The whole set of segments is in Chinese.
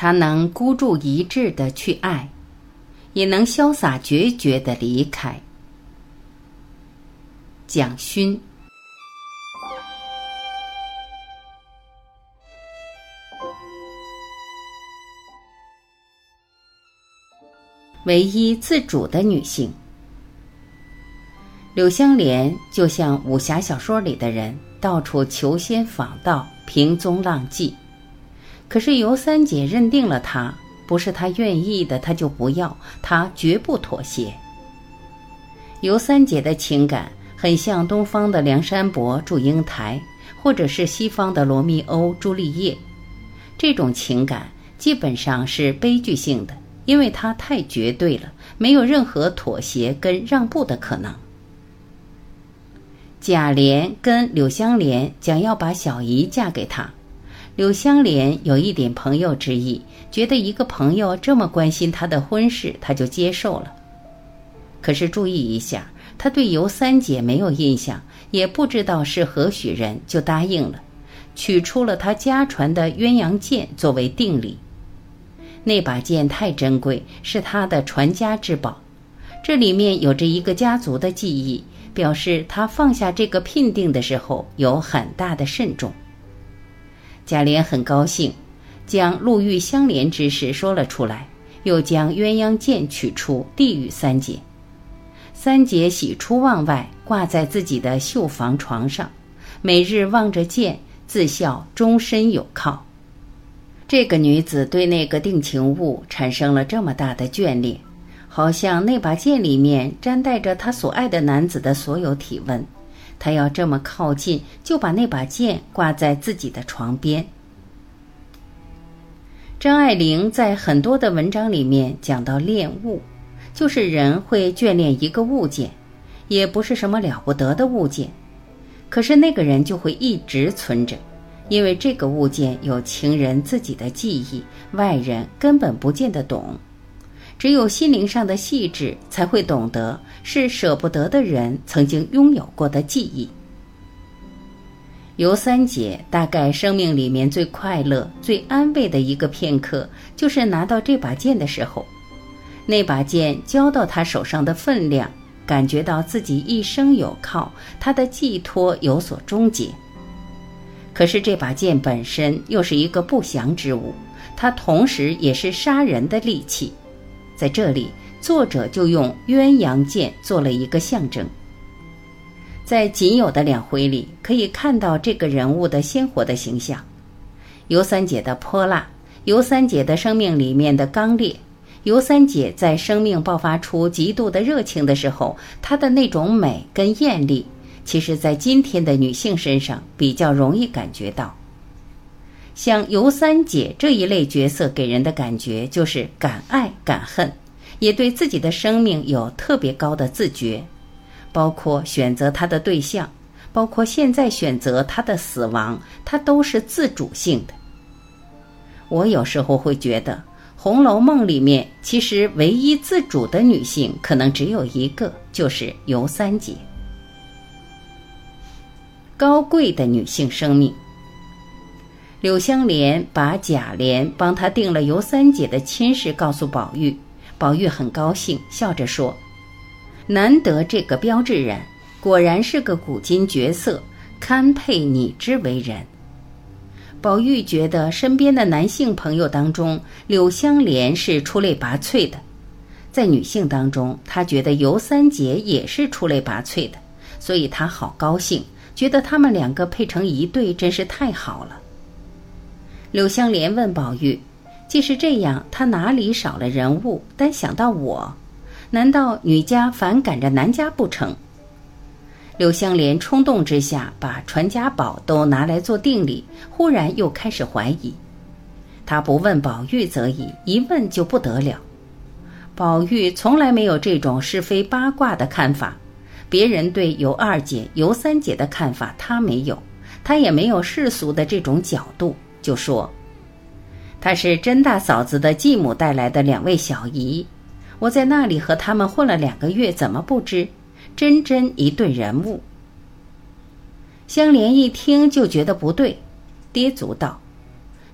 他能孤注一掷的去爱，也能潇洒决绝的离开。蒋勋。唯一自主的女性，柳湘莲就像武侠小说里的人，到处求仙访道，平踪浪迹。可是尤三姐认定了他，不是他愿意的，他就不要，他绝不妥协。尤三姐的情感很像东方的梁山伯、祝英台，或者是西方的罗密欧、朱丽叶，这种情感基本上是悲剧性的。因为它太绝对了，没有任何妥协跟让步的可能。贾琏跟柳湘莲讲要把小姨嫁给他，柳湘莲有一点朋友之意，觉得一个朋友这么关心他的婚事，他就接受了。可是注意一下，他对尤三姐没有印象，也不知道是何许人，就答应了，取出了他家传的鸳鸯剑作为定礼。那把剑太珍贵，是他的传家之宝。这里面有着一个家族的记忆，表示他放下这个聘定的时候有很大的慎重。贾琏很高兴，将陆玉相连之事说了出来，又将鸳鸯剑取出递与三姐。三姐喜出望外，挂在自己的绣房床上，每日望着剑，自笑终身有靠。这个女子对那个定情物产生了这么大的眷恋，好像那把剑里面沾带着她所爱的男子的所有体温。他要这么靠近，就把那把剑挂在自己的床边。张爱玲在很多的文章里面讲到恋物，就是人会眷恋一个物件，也不是什么了不得的物件，可是那个人就会一直存着。因为这个物件有情人自己的记忆，外人根本不见得懂，只有心灵上的细致才会懂得，是舍不得的人曾经拥有过的记忆。尤三姐大概生命里面最快乐、最安慰的一个片刻，就是拿到这把剑的时候，那把剑交到她手上的分量，感觉到自己一生有靠，她的寄托有所终结。可是这把剑本身又是一个不祥之物，它同时也是杀人的利器。在这里，作者就用鸳鸯剑做了一个象征。在仅有的两回里，可以看到这个人物的鲜活的形象：尤三姐的泼辣，尤三姐的生命里面的刚烈，尤三姐在生命爆发出极度的热情的时候，她的那种美跟艳丽。其实，在今天的女性身上比较容易感觉到，像尤三姐这一类角色给人的感觉就是敢爱敢恨，也对自己的生命有特别高的自觉，包括选择她的对象，包括现在选择她的死亡，她都是自主性的。我有时候会觉得，《红楼梦》里面其实唯一自主的女性可能只有一个，就是尤三姐。高贵的女性生命。柳湘莲把贾琏帮她定了尤三姐的亲事告诉宝玉，宝玉很高兴，笑着说：“难得这个标志人，果然是个古今绝色，堪配你之为人。”宝玉觉得身边的男性朋友当中，柳湘莲是出类拔萃的；在女性当中，他觉得尤三姐也是出类拔萃的，所以他好高兴。觉得他们两个配成一对真是太好了。柳湘莲问宝玉：“既是这样，他哪里少了人物？单想到我，难道女家反赶着男家不成？”柳湘莲冲动之下把传家宝都拿来做定礼，忽然又开始怀疑。他不问宝玉则已，一问就不得了。宝玉从来没有这种是非八卦的看法。别人对尤二姐、尤三姐的看法，他没有，他也没有世俗的这种角度，就说：“她是甄大嫂子的继母带来的两位小姨，我在那里和他们混了两个月，怎么不知？真真一对人物。”香莲一听就觉得不对，跌足道：“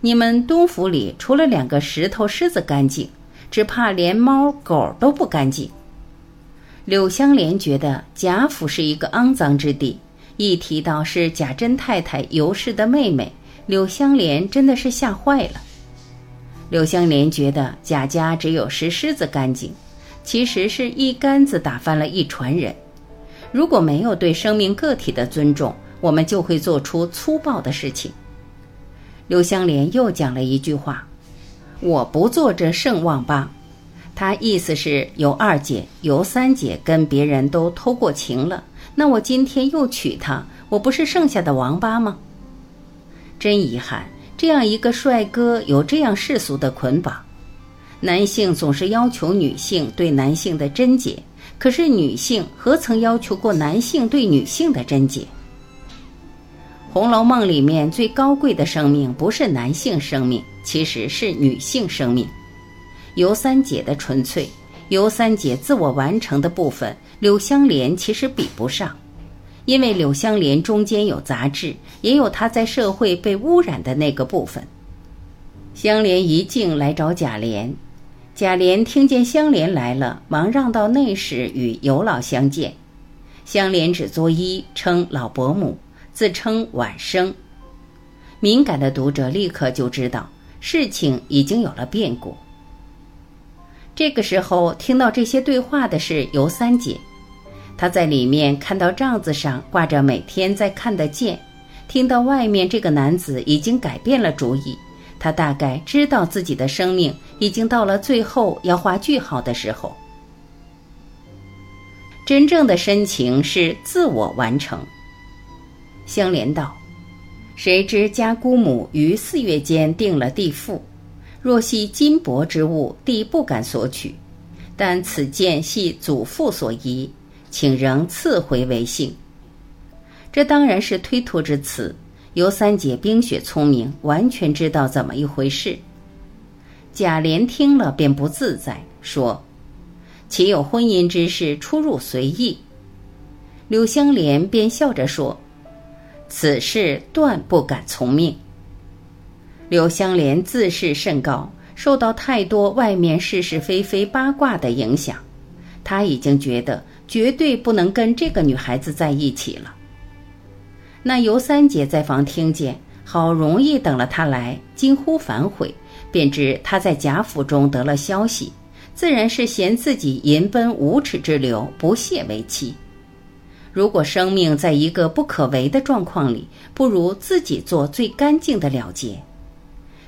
你们东府里除了两个石头狮子干净，只怕连猫狗都不干净。柳香莲觉得贾府是一个肮脏之地，一提到是贾珍太太尤氏的妹妹，柳香莲真的是吓坏了。柳香莲觉得贾家只有石狮子干净，其实是一竿子打翻了一船人。如果没有对生命个体的尊重，我们就会做出粗暴的事情。柳香莲又讲了一句话：“我不做这圣旺八。”他意思是尤二姐、尤三姐跟别人都偷过情了，那我今天又娶她，我不是剩下的王八吗？真遗憾，这样一个帅哥有这样世俗的捆绑。男性总是要求女性对男性的贞洁，可是女性何曾要求过男性对女性的贞洁？《红楼梦》里面最高贵的生命不是男性生命，其实是女性生命。尤三姐的纯粹，尤三姐自我完成的部分，柳香莲其实比不上，因为柳香莲中间有杂质，也有她在社会被污染的那个部分。香莲一进来找贾琏，贾琏听见香莲来了，忙让到内室与尤老相见。香莲只作揖，称老伯母，自称晚生。敏感的读者立刻就知道事情已经有了变故。这个时候，听到这些对话的是尤三姐，她在里面看到帐子上挂着每天在看的剑，听到外面这个男子已经改变了主意，她大概知道自己的生命已经到了最后要画句号的时候。真正的深情是自我完成。香莲道：“谁知家姑母于四月间定了地父。”若系金帛之物，弟不敢索取；但此剑系祖父所遗，请仍赐回为幸。这当然是推脱之词。尤三姐冰雪聪明，完全知道怎么一回事。贾琏听了便不自在，说：“岂有婚姻之事出入随意？”柳香莲便笑着说：“此事断不敢从命。”柳香莲自视甚高，受到太多外面是是非非八卦的影响，她已经觉得绝对不能跟这个女孩子在一起了。那尤三姐在房听见，好容易等了他来，惊呼反悔，便知他在贾府中得了消息，自然是嫌自己淫奔无耻之流，不屑为妻。如果生命在一个不可为的状况里，不如自己做最干净的了结。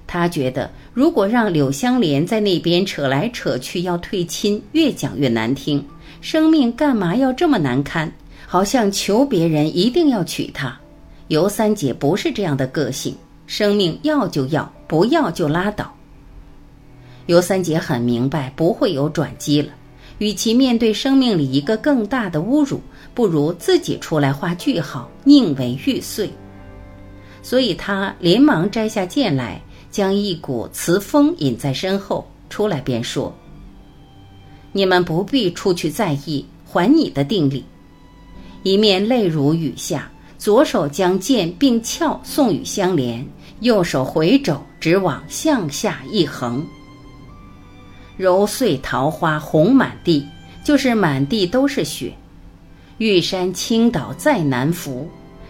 他觉得，如果让柳香莲在那边扯来扯去要退亲，越讲越难听。生命干嘛要这么难堪？好像求别人一定要娶她。尤三姐不是这样的个性，生命要就要，不要就拉倒。尤三姐很明白，不会有转机了。与其面对生命里一个更大的侮辱，不如自己出来画句号，宁为玉碎。所以她连忙摘下剑来。将一股慈风引在身后，出来便说：“你们不必出去在意，还你的定力。”一面泪如雨下，左手将剑并鞘送与香莲，右手回肘直往向下一横。揉碎桃花红满地，就是满地都是雪。玉山倾倒再难扶。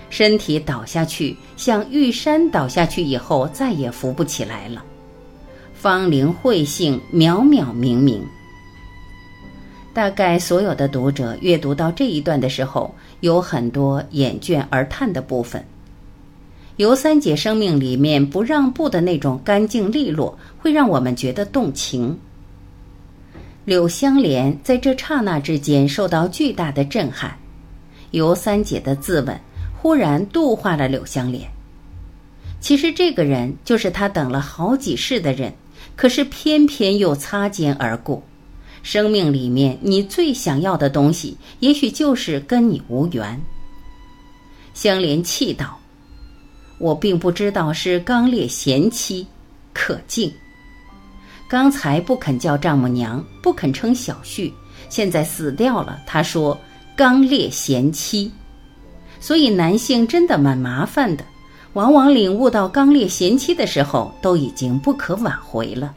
身体倒下去，像玉山倒下去以后再也扶不起来了。芳龄慧性，渺渺冥冥。大概所有的读者阅读到这一段的时候，有很多眼倦而叹的部分。尤三姐生命里面不让步的那种干净利落，会让我们觉得动情。柳香莲在这刹那之间受到巨大的震撼。尤三姐的自刎。忽然度化了柳香莲。其实这个人就是他等了好几世的人，可是偏偏又擦肩而过。生命里面你最想要的东西，也许就是跟你无缘。香莲气道：“我并不知道是刚烈贤妻，可敬。刚才不肯叫丈母娘，不肯称小婿，现在死掉了。他说刚烈贤妻。”所以男性真的蛮麻烦的，往往领悟到刚烈贤妻的时候，都已经不可挽回了。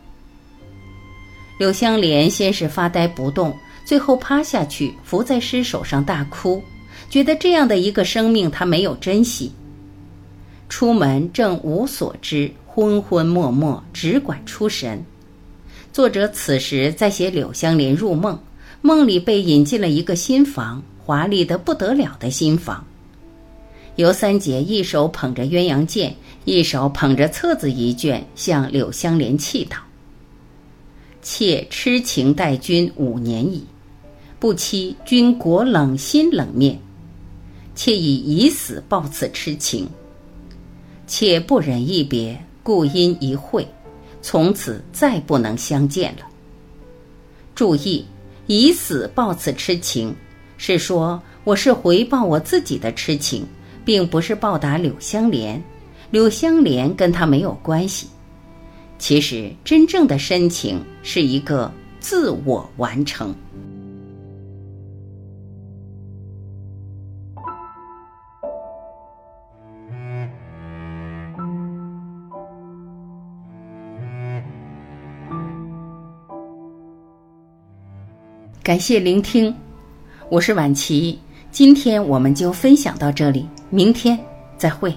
柳香莲先是发呆不动，最后趴下去伏在尸首上大哭，觉得这样的一个生命她没有珍惜。出门正无所知，昏昏默默，只管出神。作者此时在写柳香莲入梦，梦里被引进了一个新房，华丽的不得了的新房。尤三姐一手捧着鸳鸯剑，一手捧着册子一卷，向柳香莲祈祷。妾痴情待君五年矣，不期君国冷心冷面，妾以以死报此痴情。妾不忍一别，故因一会，从此再不能相见了。注意，以死报此痴情，是说我是回报我自己的痴情，并不是报答柳香莲，柳香莲跟他没有关系。其实，真正的深情是一个自我完成。感谢聆听，我是晚琪，今天我们就分享到这里，明天再会。